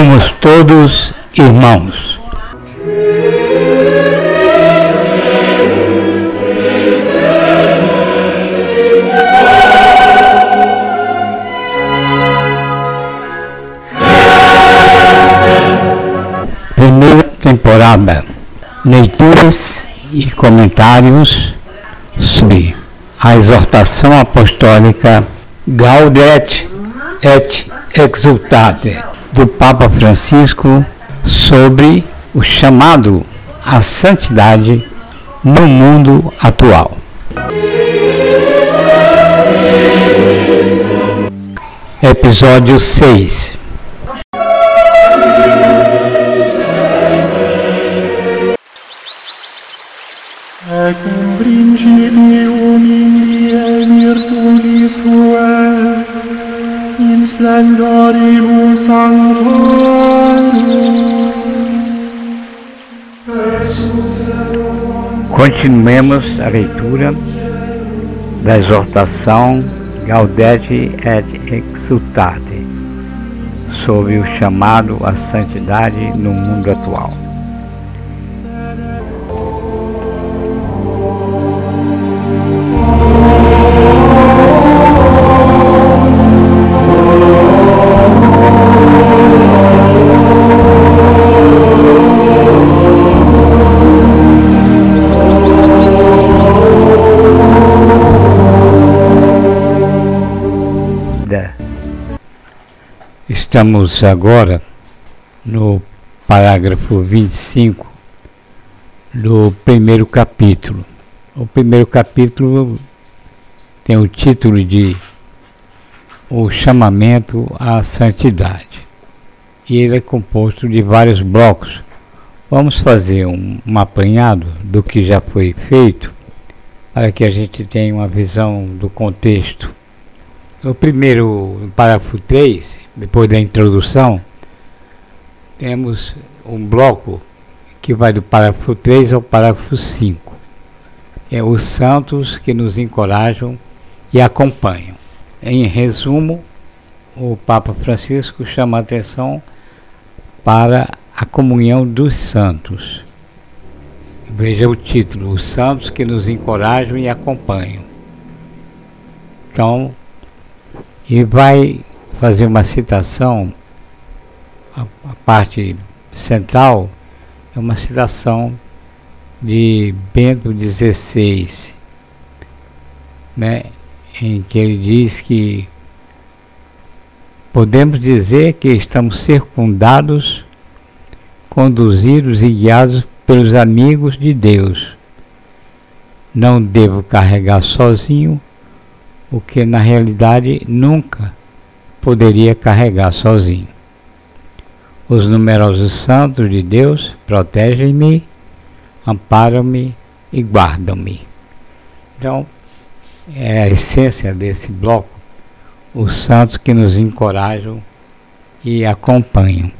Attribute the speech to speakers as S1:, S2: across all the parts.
S1: Somos todos irmãos. Primeira temporada. Leituras e comentários sobre a exortação apostólica Gaudet et Exultate do Papa Francisco sobre o chamado à santidade no mundo atual. Episódio 6
S2: Ecum principium in virtutis tuae, in splendoribus sanctorum.
S1: Continuemos a leitura da exortação Gaudete et Exultate sobre o chamado à santidade no mundo atual. Estamos agora no parágrafo 25 do primeiro capítulo. O primeiro capítulo tem o título de O Chamamento à Santidade. E ele é composto de vários blocos. Vamos fazer um, um apanhado do que já foi feito para que a gente tenha uma visão do contexto. O primeiro, parágrafo 3, depois da introdução, temos um bloco que vai do parágrafo 3 ao parágrafo 5. É os santos que nos encorajam e acompanham. Em resumo, o Papa Francisco chama a atenção para a comunhão dos santos. Veja o título: Os santos que nos encorajam e acompanham. Então, e vai fazer uma citação, a, a parte central é uma citação de Bento XVI, né, em que ele diz que podemos dizer que estamos circundados, conduzidos e guiados pelos amigos de Deus. Não devo carregar sozinho o que na realidade nunca poderia carregar sozinho. Os numerosos santos de Deus protegem-me, amparam-me e guardam-me. Então, é a essência desse bloco, os santos que nos encorajam e acompanham.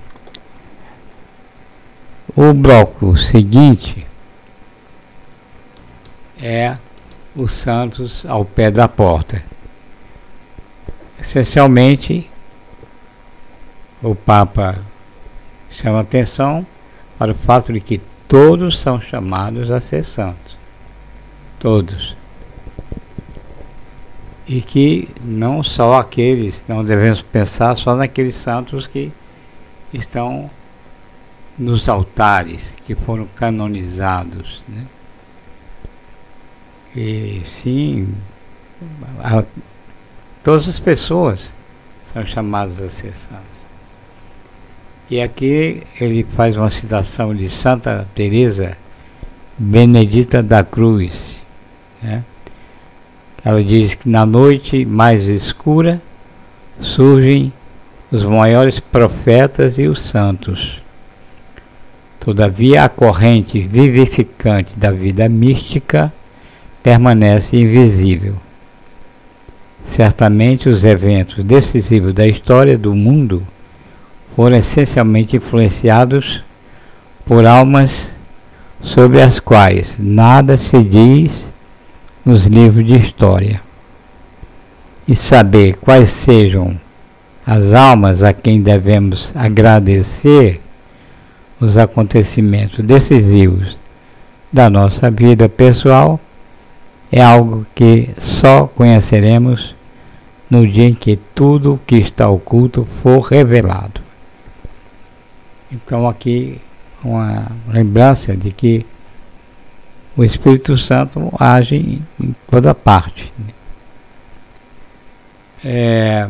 S1: O bloco seguinte é os santos ao pé da porta. Essencialmente, o Papa chama atenção para o fato de que todos são chamados a ser santos. Todos. E que não só aqueles, não devemos pensar só naqueles santos que estão nos altares, que foram canonizados. Né? E sim, a, todas as pessoas são chamadas a ser santos. E aqui ele faz uma citação de Santa Teresa Benedita da Cruz. Né? Ela diz que na noite mais escura surgem os maiores profetas e os santos. Todavia a corrente vivificante da vida mística permanece invisível. Certamente os eventos decisivos da história do mundo foram essencialmente influenciados por almas sobre as quais nada se diz nos livros de história. E saber quais sejam as almas a quem devemos agradecer os acontecimentos decisivos da nossa vida pessoal é algo que só conheceremos no dia em que tudo o que está oculto for revelado. Então aqui uma lembrança de que o Espírito Santo age em toda parte. É,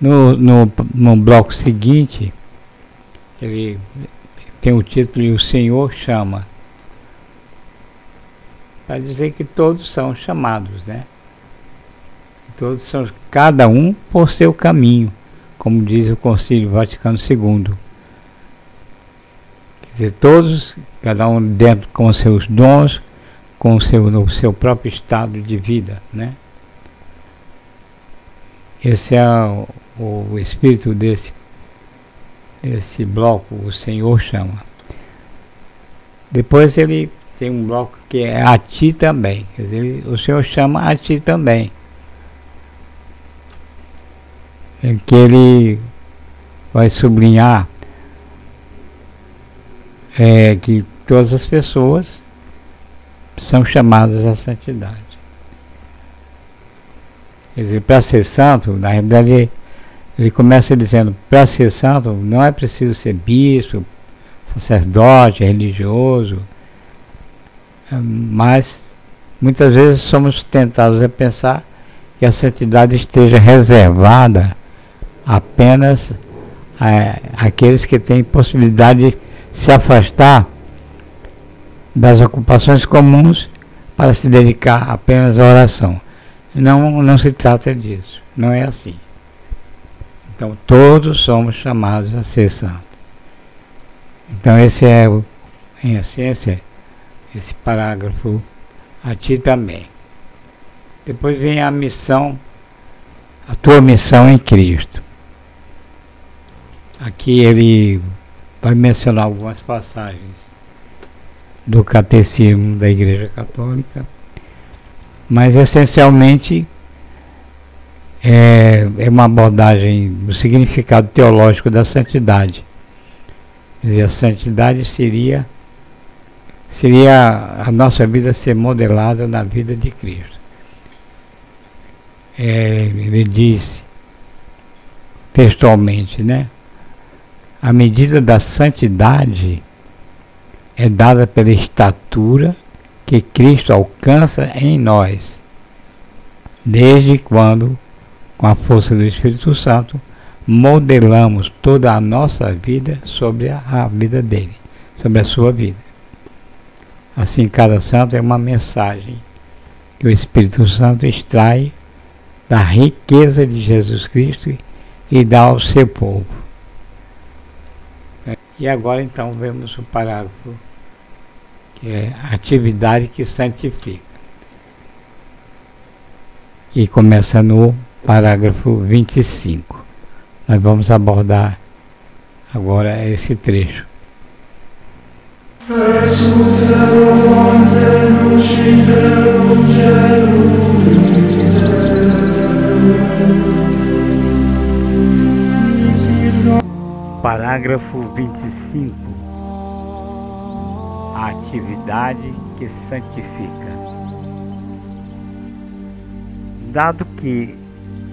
S1: no, no, no bloco seguinte, ele tem o título e o Senhor chama. Para dizer que todos são chamados, né? Todos são, cada um por seu caminho, como diz o Concílio Vaticano II. Quer dizer, todos, cada um dentro com seus dons, com o seu, no seu próprio estado de vida, né? Esse é o, o espírito desse, desse bloco, o Senhor chama. Depois ele tem um bloco que é a ti também. Quer dizer, o Senhor chama a ti também. Em que ele vai sublinhar é, que todas as pessoas são chamadas à santidade. Quer dizer, para ser santo, na realidade, ele começa dizendo: para ser santo não é preciso ser bispo, sacerdote, religioso, mas muitas vezes somos tentados a pensar que a santidade esteja reservada apenas a, àqueles que têm possibilidade de se afastar das ocupações comuns para se dedicar apenas à oração. Não, não se trata disso. Não é assim. Então todos somos chamados a ser santos. Então esse é, em essência, esse parágrafo a ti também. Depois vem a missão, a tua missão em Cristo. Aqui ele vai mencionar algumas passagens do Catecismo da Igreja Católica mas essencialmente é, é uma abordagem do significado teológico da santidade. Quer dizer, a santidade seria seria a nossa vida ser modelada na vida de Cristo. É, ele disse textualmente, né? A medida da santidade é dada pela estatura que Cristo alcança em nós, desde quando, com a força do Espírito Santo, modelamos toda a nossa vida sobre a vida dele, sobre a sua vida. Assim, cada santo é uma mensagem que o Espírito Santo extrai da riqueza de Jesus Cristo e dá ao seu povo. E agora então vemos o parágrafo que é atividade que santifica. Que começa no parágrafo 25. Nós vamos abordar agora esse trecho. Parágrafo 25 a atividade que santifica. Dado que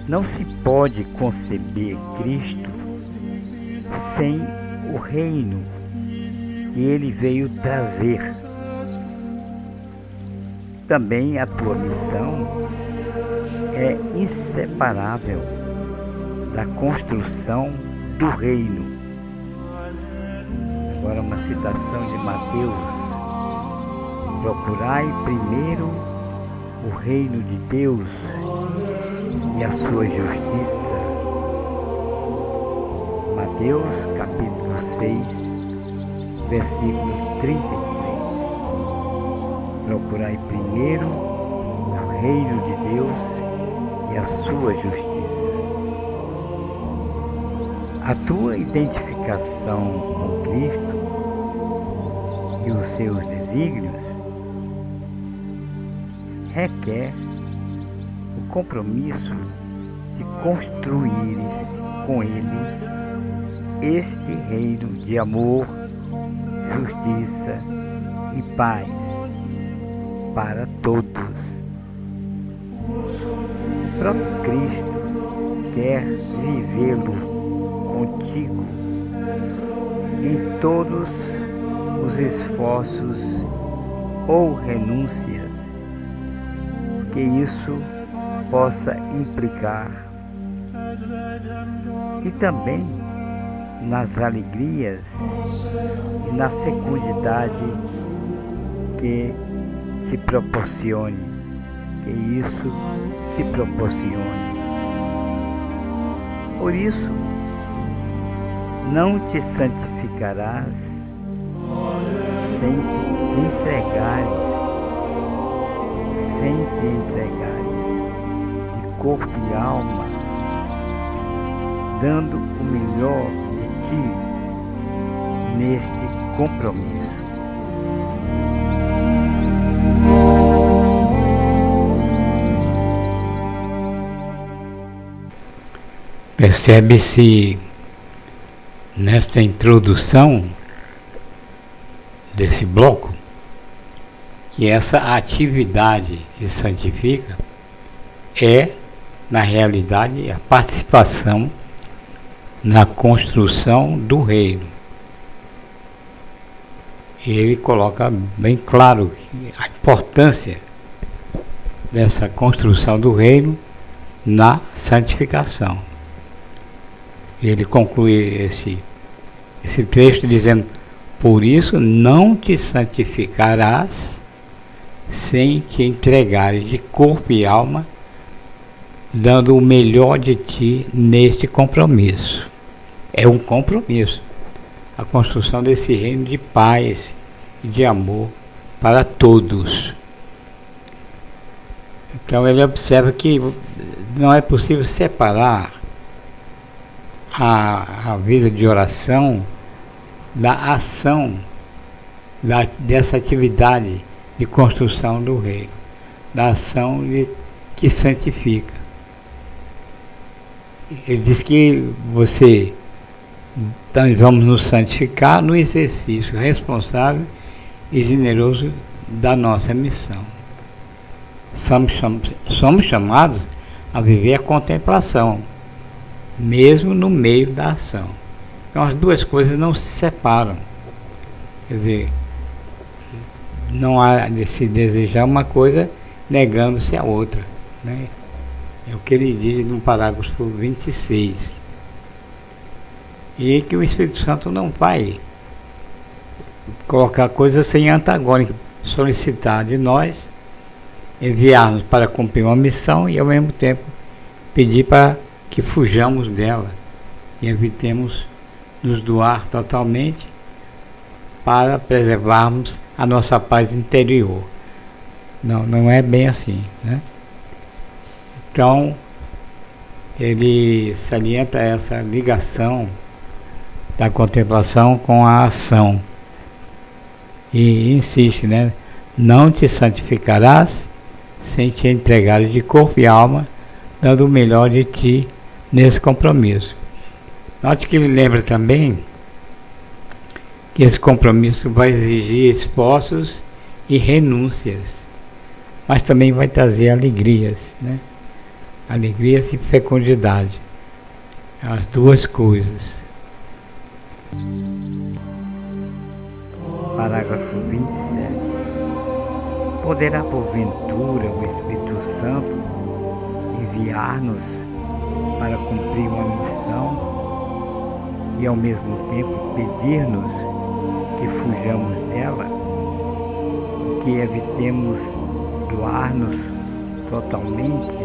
S1: não se pode conceber Cristo sem o reino que ele veio trazer. Também a tua missão é inseparável da construção do reino Agora uma citação de Mateus. Procurai primeiro o reino de Deus e a sua justiça. Mateus capítulo 6, versículo 33. Procurai primeiro o reino de Deus e a sua justiça. A tua identificação com Cristo e os seus desígnios requer o compromisso de construíres com ele este reino de amor, justiça e paz para todos. O próprio Cristo quer vivê-lo contigo em todos os esforços ou renúncias que isso possa implicar. E também nas alegrias e na fecundidade que te proporcione, que isso te proporcione. Por isso, não te santificarás sem te entregares, sem te entregares de corpo e alma, dando o melhor neste compromisso. Percebe-se nesta introdução desse bloco que essa atividade que santifica é, na realidade, a participação na construção do reino. E ele coloca bem claro a importância dessa construção do reino na santificação. Ele conclui esse, esse texto dizendo: Por isso não te santificarás sem te entregares de corpo e alma, dando o melhor de ti neste compromisso. É um compromisso a construção desse reino de paz e de amor para todos. Então ele observa que não é possível separar a, a vida de oração da ação da, dessa atividade de construção do reino, da ação de, que santifica. Ele diz que você então vamos nos santificar no exercício responsável e generoso da nossa missão. Somos, chamados a viver a contemplação mesmo no meio da ação. Então as duas coisas não se separam. Quer dizer, não há de se desejar uma coisa negando-se a outra. Né? É o que ele diz no parágrafo 26. E que o Espírito Santo não vai colocar coisas sem antagônica, solicitar de nós, enviar-nos para cumprir uma missão e ao mesmo tempo pedir para que fujamos dela e evitemos nos doar totalmente para preservarmos a nossa paz interior. Não, não é bem assim. Né? Então, ele salienta essa ligação da contemplação com a ação. E insiste, né? Não te santificarás sem te entregar de corpo e alma, dando o melhor de ti nesse compromisso. Note que ele lembra também que esse compromisso vai exigir esforços e renúncias, mas também vai trazer alegrias, né? Alegrias e fecundidade. As duas coisas. Parágrafo 27. Poderá porventura o Espírito Santo enviar-nos para cumprir uma missão e ao mesmo tempo pedir-nos que fujamos dela, que evitemos doar-nos totalmente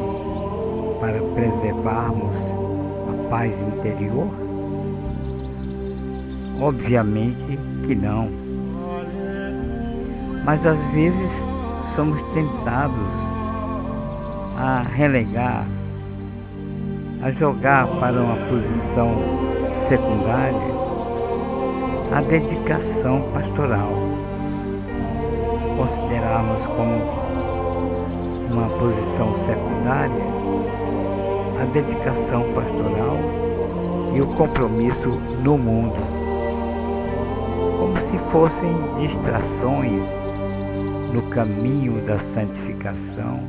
S1: para preservarmos a paz interior? Obviamente que não. Mas às vezes somos tentados a relegar a jogar para uma posição secundária a dedicação pastoral. Considerarmos como uma posição secundária a dedicação pastoral e o compromisso no mundo, como se fossem distrações no caminho da santificação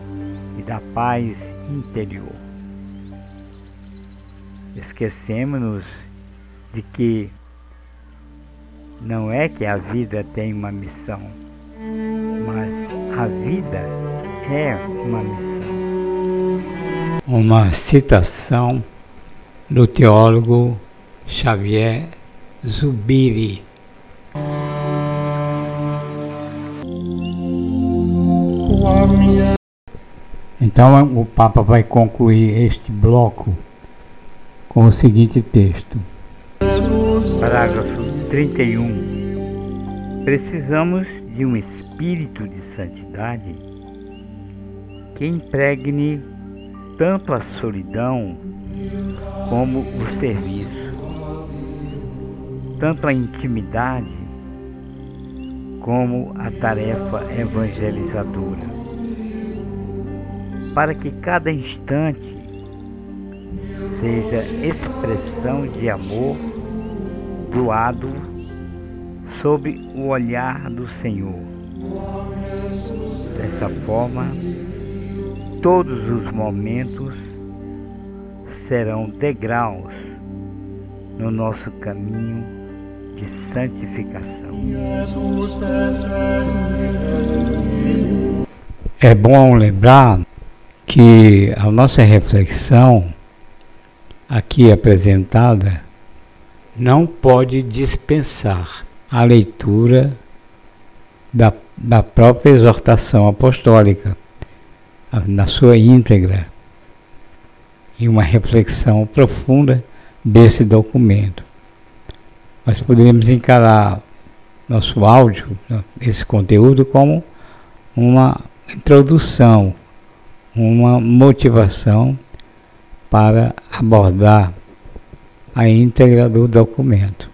S1: e da paz interior. Esquecemos-nos de que não é que a vida tem uma missão, mas a vida é uma missão. Uma citação do teólogo Xavier Zubiri. Então o Papa vai concluir este bloco com o seguinte texto. Parágrafo 31. Precisamos de um espírito de santidade que impregne tanto a solidão como o serviço, tanto a intimidade como a tarefa evangelizadora, para que cada instante seja expressão de amor doado sob o olhar do Senhor. Dessa forma, todos os momentos serão degraus no nosso caminho de santificação. É bom lembrar que a nossa reflexão aqui apresentada não pode dispensar a leitura da, da própria exortação apostólica, na sua íntegra, e uma reflexão profunda desse documento. Nós poderíamos encarar nosso áudio, esse conteúdo, como uma introdução, uma motivação para abordar a íntegra do documento.